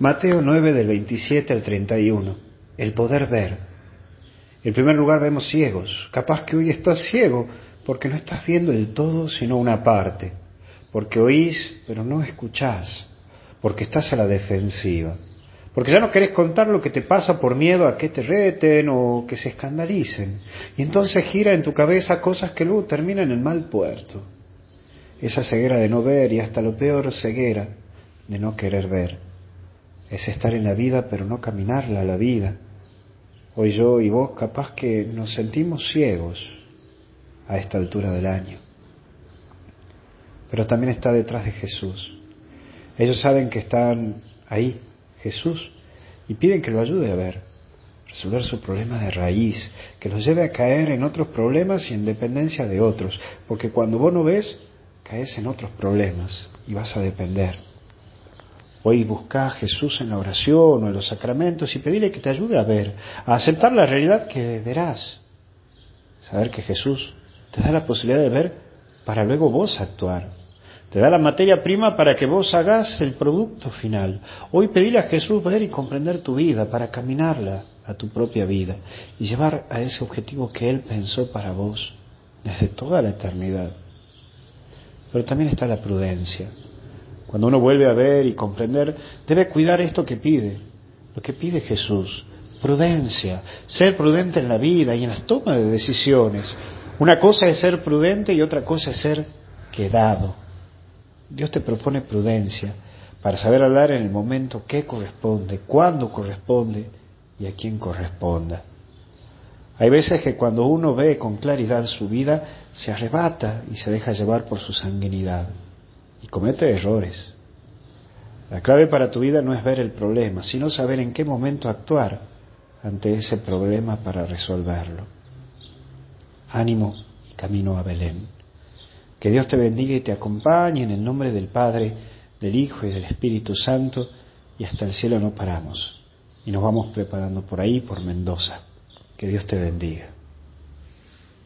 Mateo 9 del 27 al 31. El poder ver. En primer lugar vemos ciegos. Capaz que hoy estás ciego porque no estás viendo el todo sino una parte. Porque oís pero no escuchás. Porque estás a la defensiva. Porque ya no querés contar lo que te pasa por miedo a que te reten o que se escandalicen. Y entonces gira en tu cabeza cosas que luego terminan en mal puerto. Esa ceguera de no ver y hasta lo peor ceguera de no querer ver es estar en la vida pero no caminarla la vida. Hoy yo y vos capaz que nos sentimos ciegos a esta altura del año. Pero también está detrás de Jesús. Ellos saben que están ahí, Jesús, y piden que lo ayude a ver, resolver su problema de raíz, que los lleve a caer en otros problemas y en dependencia de otros, porque cuando vos no ves, caes en otros problemas y vas a depender. Hoy busca a Jesús en la oración o en los sacramentos y pedirle que te ayude a ver, a aceptar la realidad que verás. Saber que Jesús te da la posibilidad de ver para luego vos actuar. Te da la materia prima para que vos hagas el producto final. Hoy pedirle a Jesús ver y comprender tu vida para caminarla a tu propia vida y llevar a ese objetivo que Él pensó para vos desde toda la eternidad. Pero también está la prudencia. Cuando uno vuelve a ver y comprender, debe cuidar esto que pide, lo que pide Jesús, prudencia, ser prudente en la vida y en las tomas de decisiones. Una cosa es ser prudente y otra cosa es ser quedado. Dios te propone prudencia para saber hablar en el momento qué corresponde, cuándo corresponde y a quién corresponda. Hay veces que cuando uno ve con claridad su vida, se arrebata y se deja llevar por su sanguinidad y comete errores. La clave para tu vida no es ver el problema, sino saber en qué momento actuar ante ese problema para resolverlo. Ánimo y camino a Belén. Que Dios te bendiga y te acompañe en el nombre del Padre, del Hijo y del Espíritu Santo, y hasta el cielo no paramos. Y nos vamos preparando por ahí, por Mendoza. Que Dios te bendiga.